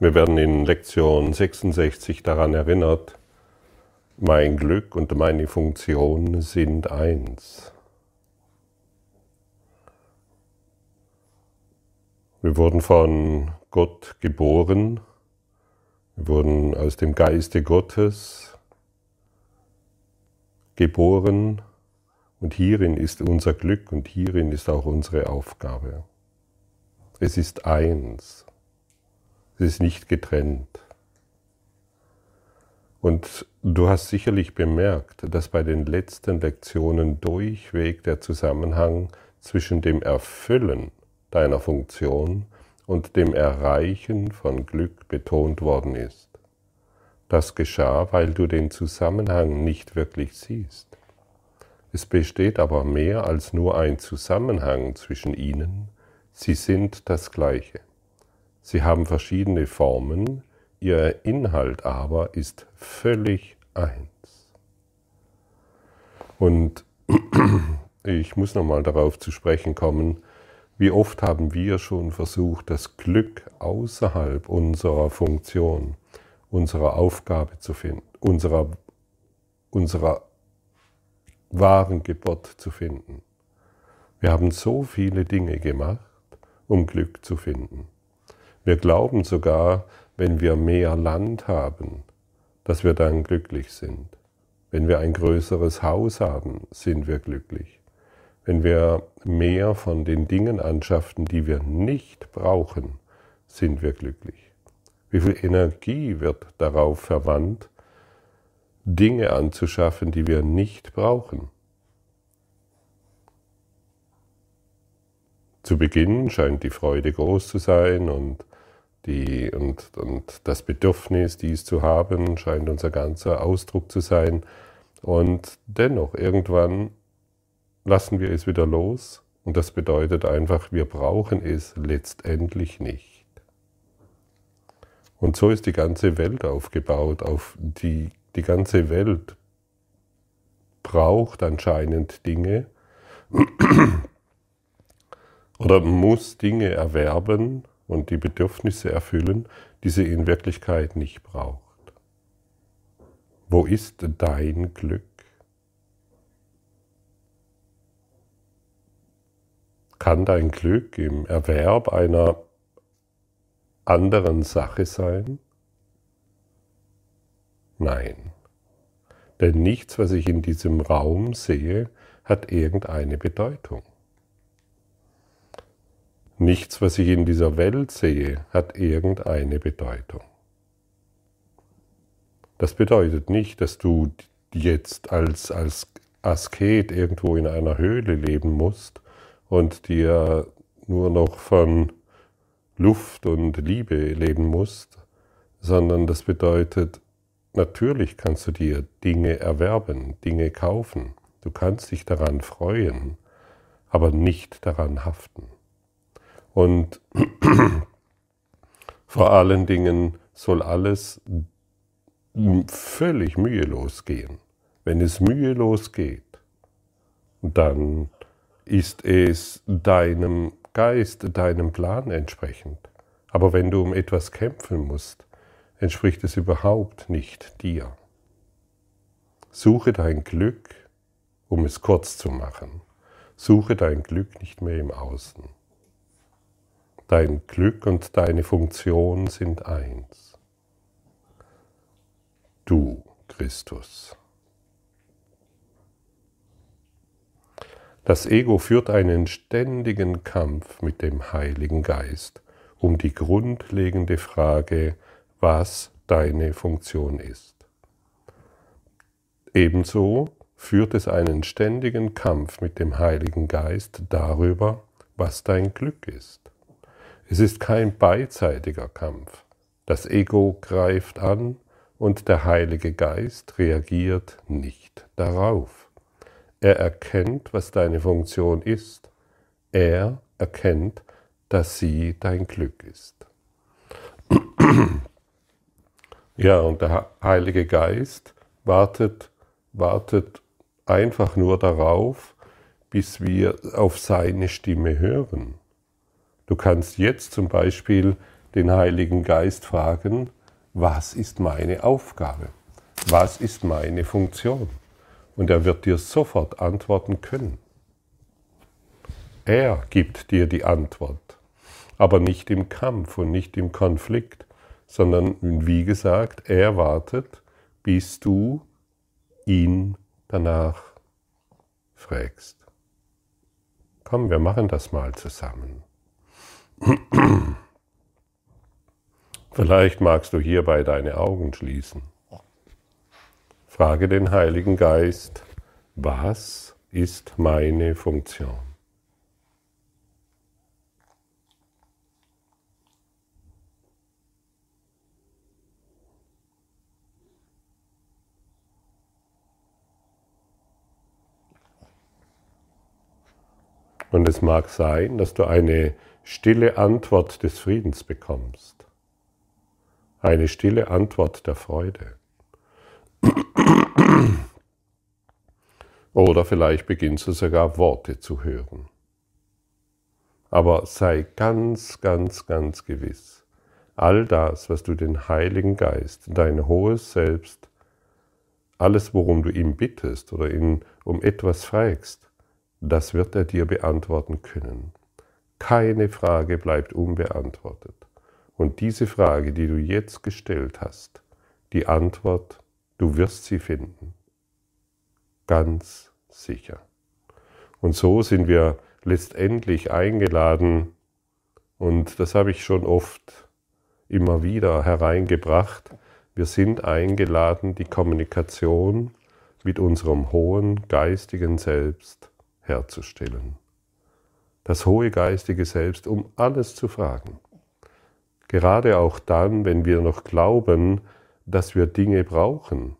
Wir werden in Lektion 66 daran erinnert, mein Glück und meine Funktion sind eins. Wir wurden von Gott geboren, wir wurden aus dem Geiste Gottes geboren und hierin ist unser Glück und hierin ist auch unsere Aufgabe. Es ist eins, es ist nicht getrennt. Und du hast sicherlich bemerkt, dass bei den letzten Lektionen durchweg der Zusammenhang zwischen dem Erfüllen deiner Funktion und dem Erreichen von Glück betont worden ist. Das geschah, weil du den Zusammenhang nicht wirklich siehst. Es besteht aber mehr als nur ein Zusammenhang zwischen ihnen, sie sind das Gleiche. Sie haben verschiedene Formen, ihr Inhalt aber ist völlig eins. Und ich muss nochmal darauf zu sprechen kommen, wie oft haben wir schon versucht, das Glück außerhalb unserer Funktion, unserer Aufgabe zu finden, unserer, unserer wahren Geburt zu finden. Wir haben so viele Dinge gemacht, um Glück zu finden. Wir glauben sogar, wenn wir mehr Land haben, dass wir dann glücklich sind. Wenn wir ein größeres Haus haben, sind wir glücklich. Wenn wir mehr von den Dingen anschaffen, die wir nicht brauchen, sind wir glücklich. Wie viel Energie wird darauf verwandt, Dinge anzuschaffen, die wir nicht brauchen? Zu Beginn scheint die Freude groß zu sein und, die, und, und das Bedürfnis, dies zu haben, scheint unser ganzer Ausdruck zu sein. Und dennoch, irgendwann lassen wir es wieder los und das bedeutet einfach, wir brauchen es letztendlich nicht. Und so ist die ganze Welt aufgebaut. Auf die, die ganze Welt braucht anscheinend Dinge oder muss Dinge erwerben und die Bedürfnisse erfüllen, die sie in Wirklichkeit nicht braucht. Wo ist dein Glück? Kann dein Glück im Erwerb einer anderen Sache sein? Nein. Denn nichts, was ich in diesem Raum sehe, hat irgendeine Bedeutung. Nichts, was ich in dieser Welt sehe, hat irgendeine Bedeutung. Das bedeutet nicht, dass du jetzt als, als Asket irgendwo in einer Höhle leben musst und dir nur noch von Luft und Liebe leben musst, sondern das bedeutet, natürlich kannst du dir Dinge erwerben, Dinge kaufen, du kannst dich daran freuen, aber nicht daran haften. Und vor allen Dingen soll alles völlig mühelos gehen. Wenn es mühelos geht, dann ist es deinem Geist, deinem Plan entsprechend. Aber wenn du um etwas kämpfen musst, entspricht es überhaupt nicht dir. Suche dein Glück, um es kurz zu machen. Suche dein Glück nicht mehr im Außen. Dein Glück und deine Funktion sind eins. Du, Christus. Das Ego führt einen ständigen Kampf mit dem Heiligen Geist um die grundlegende Frage, was deine Funktion ist. Ebenso führt es einen ständigen Kampf mit dem Heiligen Geist darüber, was dein Glück ist. Es ist kein beidseitiger Kampf. Das Ego greift an und der Heilige Geist reagiert nicht darauf. Er erkennt, was deine Funktion ist. Er erkennt, dass sie dein Glück ist. Ja, und der Heilige Geist wartet, wartet einfach nur darauf, bis wir auf seine Stimme hören. Du kannst jetzt zum Beispiel den Heiligen Geist fragen, was ist meine Aufgabe? Was ist meine Funktion? Und er wird dir sofort antworten können. Er gibt dir die Antwort, aber nicht im Kampf und nicht im Konflikt, sondern wie gesagt, er wartet, bis du ihn danach fragst. Komm, wir machen das mal zusammen. Vielleicht magst du hierbei deine Augen schließen. Frage den Heiligen Geist, was ist meine Funktion? Und es mag sein, dass du eine stille Antwort des Friedens bekommst, eine stille Antwort der Freude. Oder vielleicht beginnst du sogar Worte zu hören. Aber sei ganz, ganz, ganz gewiss, all das, was du den Heiligen Geist, dein hohes Selbst, alles, worum du ihm bittest oder ihn um etwas fragst, das wird er dir beantworten können. Keine Frage bleibt unbeantwortet. Und diese Frage, die du jetzt gestellt hast, die Antwort, du wirst sie finden. Ganz sicher. Und so sind wir letztendlich eingeladen, und das habe ich schon oft immer wieder hereingebracht, wir sind eingeladen, die Kommunikation mit unserem hohen geistigen Selbst herzustellen. Das hohe geistige Selbst, um alles zu fragen. Gerade auch dann, wenn wir noch glauben, dass wir Dinge brauchen,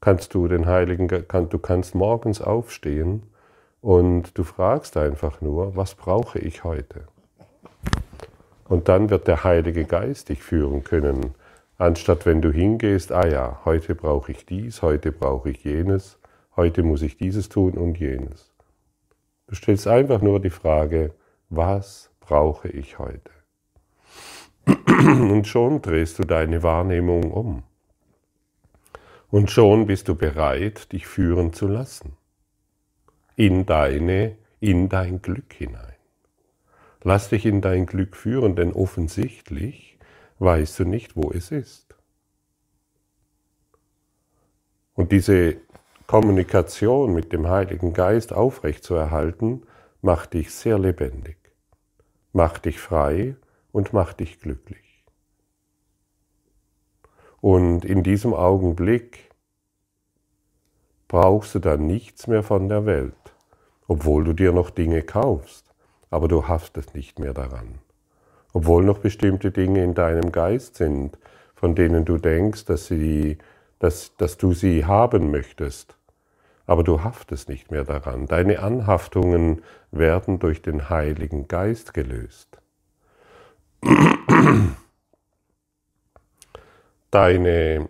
kannst du den Heiligen, du kannst morgens aufstehen und du fragst einfach nur, was brauche ich heute? Und dann wird der Heilige Geist dich führen können, anstatt wenn du hingehst, ah ja, heute brauche ich dies, heute brauche ich jenes, heute muss ich dieses tun und jenes. Du stellst einfach nur die Frage, was brauche ich heute? Und schon drehst du deine Wahrnehmung um. Und schon bist du bereit, dich führen zu lassen. In deine, in dein Glück hinein. Lass dich in dein Glück führen, denn offensichtlich weißt du nicht, wo es ist. Und diese Kommunikation mit dem Heiligen Geist aufrechtzuerhalten, macht dich sehr lebendig, macht dich frei und macht dich glücklich. Und in diesem Augenblick brauchst du dann nichts mehr von der Welt, obwohl du dir noch Dinge kaufst, aber du haftest nicht mehr daran. Obwohl noch bestimmte Dinge in deinem Geist sind, von denen du denkst, dass, sie, dass, dass du sie haben möchtest, aber du haftest nicht mehr daran. Deine Anhaftungen werden durch den Heiligen Geist gelöst. Deine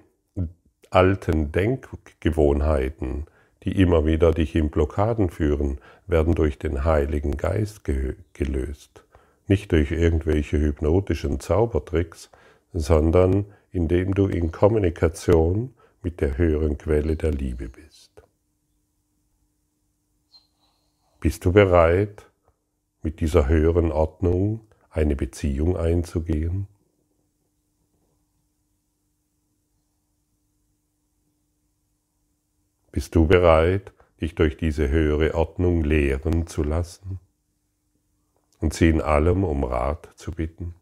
alten Denkgewohnheiten, die immer wieder dich in Blockaden führen, werden durch den Heiligen Geist gelöst. Nicht durch irgendwelche hypnotischen Zaubertricks, sondern indem du in Kommunikation mit der höheren Quelle der Liebe bist. Bist du bereit, mit dieser höheren Ordnung eine Beziehung einzugehen? Bist du bereit, dich durch diese höhere Ordnung lehren zu lassen und sie in allem um Rat zu bitten?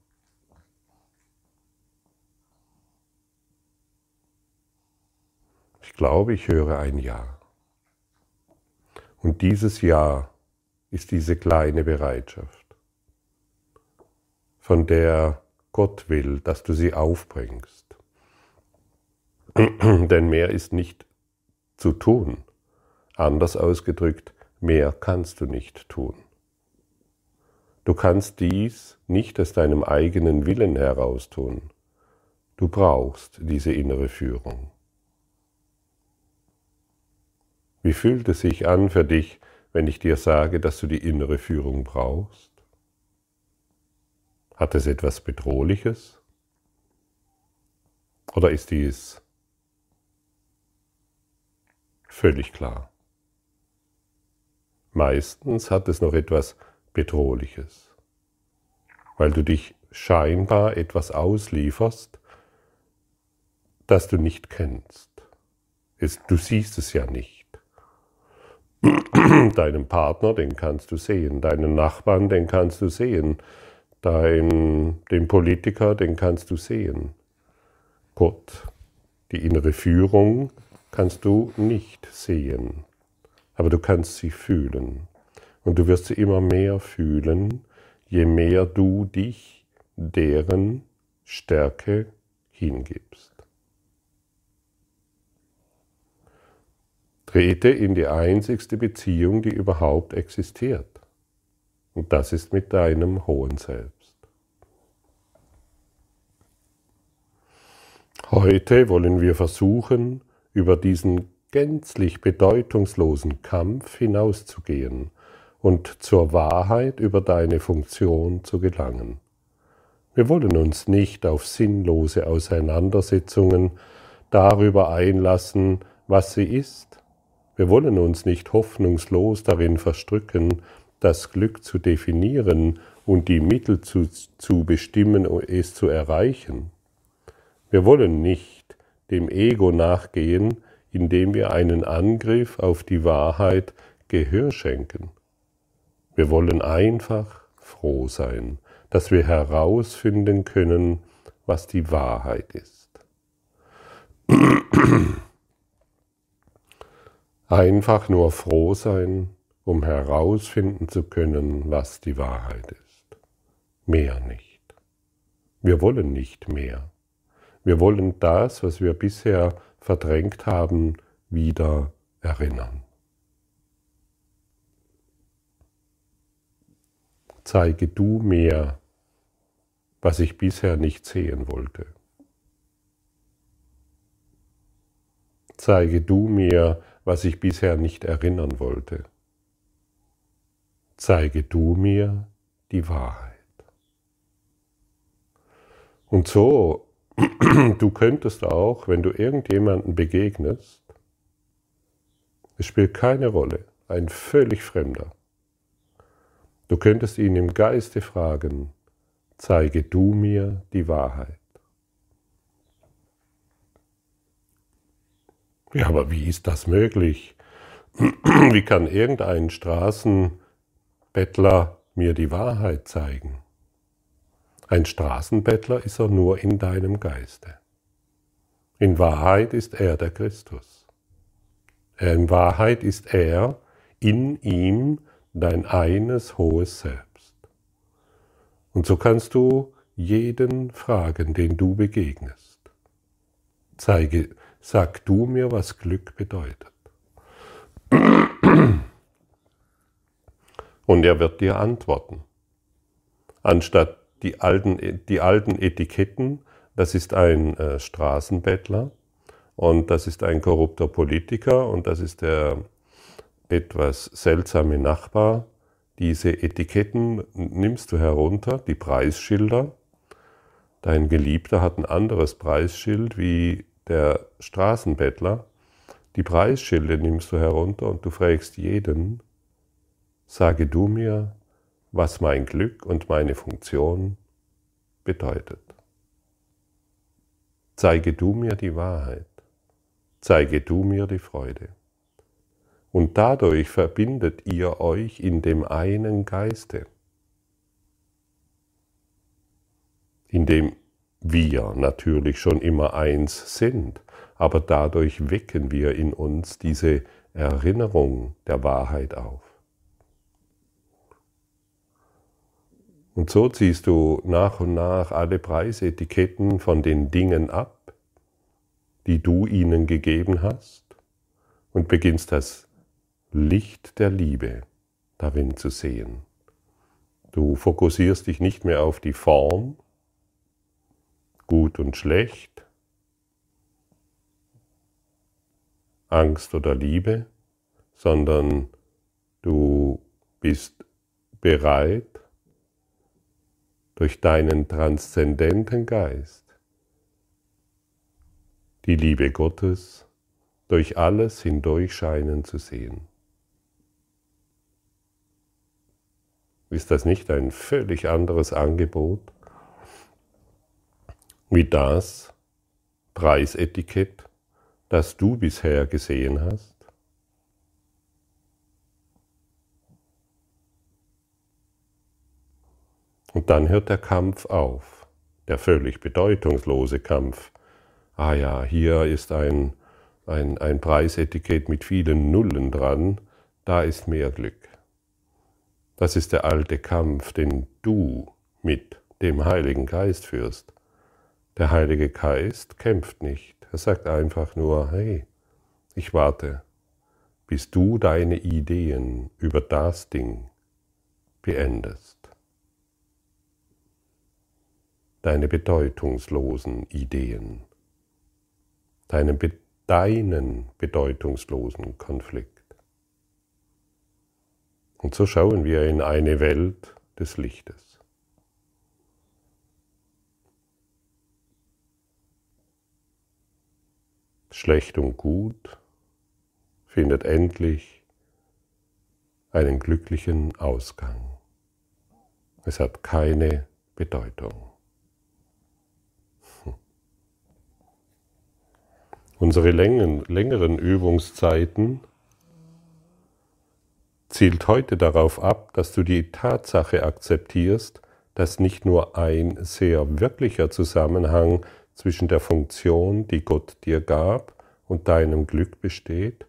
Ich glaube, ich höre ein Ja. Und dieses Ja ist diese kleine Bereitschaft, von der Gott will, dass du sie aufbringst. Denn mehr ist nicht zu tun. Anders ausgedrückt, mehr kannst du nicht tun. Du kannst dies nicht aus deinem eigenen Willen heraus tun. Du brauchst diese innere Führung. Wie fühlt es sich an für dich, wenn ich dir sage, dass du die innere Führung brauchst? Hat es etwas Bedrohliches? Oder ist dies völlig klar? Meistens hat es noch etwas Bedrohliches, weil du dich scheinbar etwas auslieferst, das du nicht kennst. du siehst es ja nicht. Deinen Partner, den kannst du sehen. Deinen Nachbarn, den kannst du sehen. Dein, den Politiker, den kannst du sehen. Gott, die innere Führung kannst du nicht sehen aber du kannst sie fühlen. Und du wirst sie immer mehr fühlen, je mehr du dich deren Stärke hingibst. Trete in die einzigste Beziehung, die überhaupt existiert. Und das ist mit deinem hohen Selbst. Heute wollen wir versuchen, über diesen gänzlich bedeutungslosen Kampf hinauszugehen und zur Wahrheit über deine Funktion zu gelangen. Wir wollen uns nicht auf sinnlose Auseinandersetzungen darüber einlassen, was sie ist. Wir wollen uns nicht hoffnungslos darin verstrücken, das Glück zu definieren und die Mittel zu, zu bestimmen, es zu erreichen. Wir wollen nicht dem Ego nachgehen, indem wir einen Angriff auf die Wahrheit Gehör schenken. Wir wollen einfach froh sein, dass wir herausfinden können, was die Wahrheit ist. Einfach nur froh sein, um herausfinden zu können, was die Wahrheit ist. Mehr nicht. Wir wollen nicht mehr. Wir wollen das, was wir bisher verdrängt haben, wieder erinnern. Zeige du mir, was ich bisher nicht sehen wollte. Zeige du mir, was ich bisher nicht erinnern wollte. Zeige du mir die Wahrheit. Und so du könntest auch, wenn du irgendjemanden begegnest, es spielt keine Rolle, ein völlig Fremder, du könntest ihn im Geiste fragen, zeige du mir die Wahrheit. Ja, aber wie ist das möglich? Wie kann irgendein Straßenbettler mir die Wahrheit zeigen? Ein Straßenbettler ist er nur in deinem Geiste. In Wahrheit ist er der Christus. In Wahrheit ist er in ihm dein eines hohes Selbst. Und so kannst du jeden fragen, den du begegnest. Zeige, sag du mir, was Glück bedeutet. Und er wird dir antworten. Anstatt die alten, die alten Etiketten, das ist ein äh, Straßenbettler und das ist ein korrupter Politiker und das ist der etwas seltsame Nachbar. Diese Etiketten nimmst du herunter, die Preisschilder. Dein Geliebter hat ein anderes Preisschild wie der Straßenbettler. Die Preisschilde nimmst du herunter und du fragst jeden, sage du mir, was mein Glück und meine Funktion bedeutet. Zeige du mir die Wahrheit, zeige du mir die Freude. Und dadurch verbindet ihr euch in dem einen Geiste, in dem wir natürlich schon immer eins sind, aber dadurch wecken wir in uns diese Erinnerung der Wahrheit auf. Und so ziehst du nach und nach alle Preisetiketten von den Dingen ab, die du ihnen gegeben hast, und beginnst das Licht der Liebe darin zu sehen. Du fokussierst dich nicht mehr auf die Form, gut und schlecht, Angst oder Liebe, sondern du bist bereit, durch deinen transzendenten Geist die Liebe Gottes durch alles hindurch scheinen zu sehen. Ist das nicht ein völlig anderes Angebot wie das Preisetikett, das du bisher gesehen hast? Und dann hört der Kampf auf, der völlig bedeutungslose Kampf. Ah ja, hier ist ein, ein, ein Preisetikett mit vielen Nullen dran, da ist mehr Glück. Das ist der alte Kampf, den du mit dem Heiligen Geist führst. Der Heilige Geist kämpft nicht. Er sagt einfach nur, hey, ich warte, bis du deine Ideen über das Ding beendest. Deine bedeutungslosen Ideen, deinen, deinen bedeutungslosen Konflikt. Und so schauen wir in eine Welt des Lichtes. Schlecht und gut findet endlich einen glücklichen Ausgang. Es hat keine Bedeutung. Hm. Unsere längeren Übungszeiten zielt heute darauf ab, dass du die Tatsache akzeptierst, dass nicht nur ein sehr wirklicher Zusammenhang zwischen der Funktion, die Gott dir gab, und deinem Glück besteht,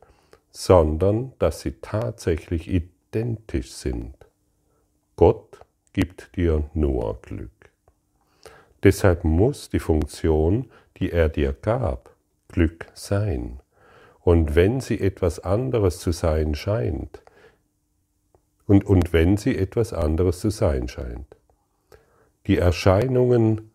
sondern dass sie tatsächlich identisch sind. Gott gibt dir nur Glück. Deshalb muss die Funktion, die er dir gab, Glück sein. Und wenn sie etwas anderes zu sein scheint, und, und wenn sie etwas anderes zu sein scheint. Die Erscheinungen,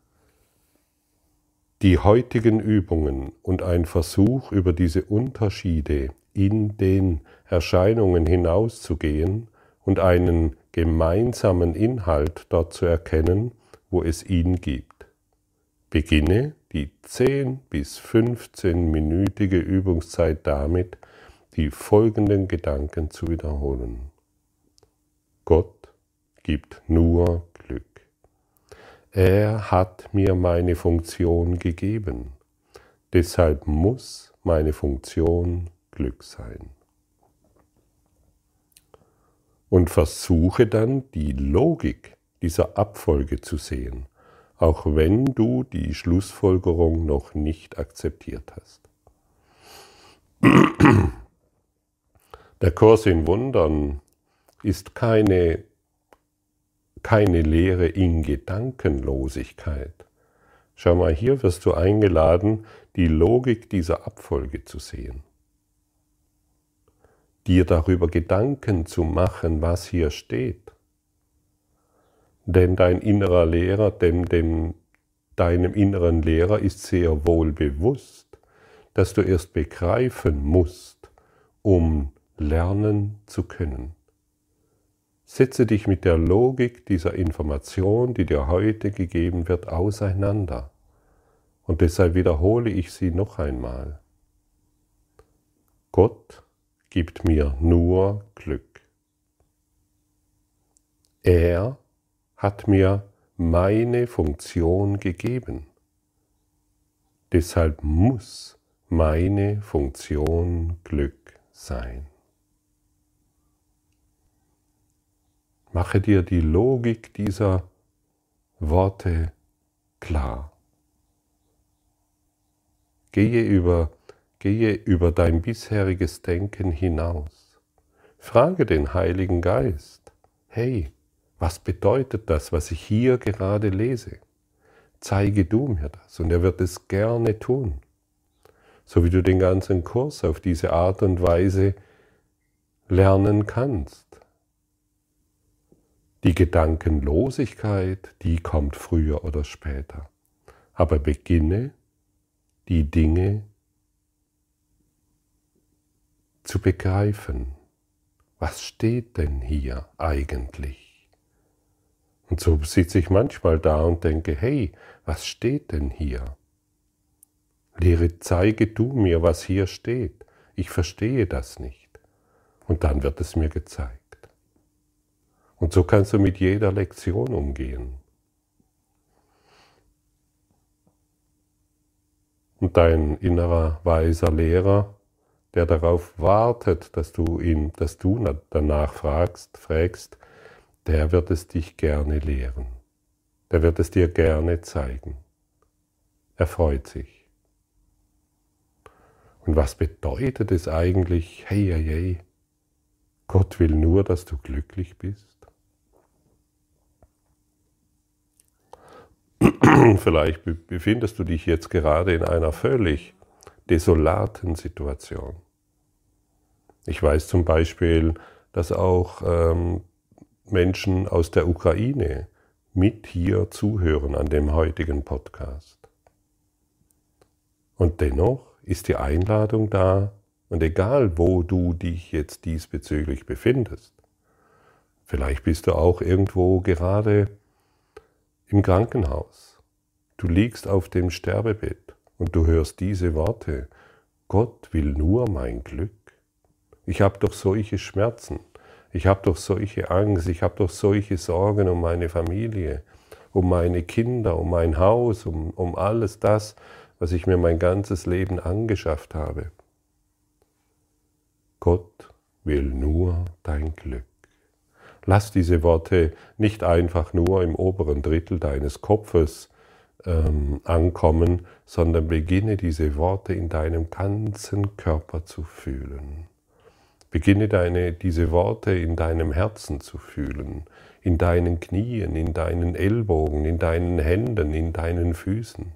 die heutigen Übungen und ein Versuch über diese Unterschiede in den Erscheinungen hinauszugehen und einen gemeinsamen Inhalt dort zu erkennen, wo es ihn gibt. Beginne die 10 bis 15-minütige Übungszeit damit, die folgenden Gedanken zu wiederholen. Gott gibt nur. Er hat mir meine Funktion gegeben. Deshalb muss meine Funktion Glück sein. Und versuche dann die Logik dieser Abfolge zu sehen, auch wenn du die Schlussfolgerung noch nicht akzeptiert hast. Der Kurs in Wundern ist keine, keine Lehre in Gedankenlosigkeit. Schau mal, hier wirst du eingeladen, die Logik dieser Abfolge zu sehen. Dir darüber Gedanken zu machen, was hier steht. Denn dein innerer Lehrer, dem, dem, deinem inneren Lehrer ist sehr wohl bewusst, dass du erst begreifen musst, um lernen zu können. Setze dich mit der Logik dieser Information, die dir heute gegeben wird, auseinander. Und deshalb wiederhole ich sie noch einmal. Gott gibt mir nur Glück. Er hat mir meine Funktion gegeben. Deshalb muss meine Funktion Glück sein. Mache dir die Logik dieser Worte klar. Gehe über, gehe über dein bisheriges Denken hinaus. Frage den Heiligen Geist, hey, was bedeutet das, was ich hier gerade lese? Zeige du mir das und er wird es gerne tun. So wie du den ganzen Kurs auf diese Art und Weise lernen kannst. Die Gedankenlosigkeit, die kommt früher oder später. Aber beginne die Dinge zu begreifen. Was steht denn hier eigentlich? Und so sitze ich manchmal da und denke, hey, was steht denn hier? Lehre, zeige du mir, was hier steht. Ich verstehe das nicht. Und dann wird es mir gezeigt. Und so kannst du mit jeder Lektion umgehen. Und dein innerer weiser Lehrer, der darauf wartet, dass du ihn, dass du danach fragst, fragst, der wird es dich gerne lehren. Der wird es dir gerne zeigen. Er freut sich. Und was bedeutet es eigentlich, hey, hey, hey, Gott will nur, dass du glücklich bist? Vielleicht befindest du dich jetzt gerade in einer völlig desolaten Situation. Ich weiß zum Beispiel, dass auch ähm, Menschen aus der Ukraine mit hier zuhören an dem heutigen Podcast. Und dennoch ist die Einladung da, und egal wo du dich jetzt diesbezüglich befindest, vielleicht bist du auch irgendwo gerade im Krankenhaus. Du liegst auf dem Sterbebett und du hörst diese Worte. Gott will nur mein Glück. Ich habe doch solche Schmerzen. Ich habe doch solche Angst. Ich habe doch solche Sorgen um meine Familie, um meine Kinder, um mein Haus, um, um alles das, was ich mir mein ganzes Leben angeschafft habe. Gott will nur dein Glück. Lass diese Worte nicht einfach nur im oberen Drittel deines Kopfes ähm, ankommen, sondern beginne diese Worte in deinem ganzen Körper zu fühlen. Beginne deine, diese Worte in deinem Herzen zu fühlen, in deinen Knien, in deinen Ellbogen, in deinen Händen, in deinen Füßen.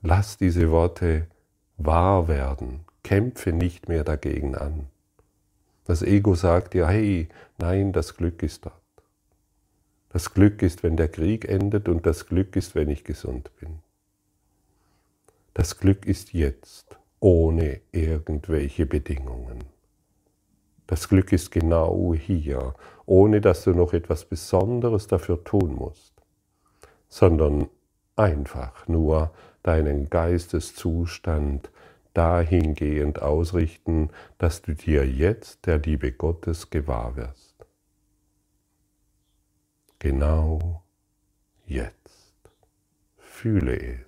Lass diese Worte wahr werden. Kämpfe nicht mehr dagegen an. Das Ego sagt dir, hey, nein, das Glück ist dort. Das Glück ist, wenn der Krieg endet und das Glück ist, wenn ich gesund bin. Das Glück ist jetzt, ohne irgendwelche Bedingungen. Das Glück ist genau hier, ohne dass du noch etwas Besonderes dafür tun musst, sondern einfach nur deinen Geisteszustand dahingehend ausrichten, dass du dir jetzt der Liebe Gottes gewahr wirst. Genau jetzt. Fühle es.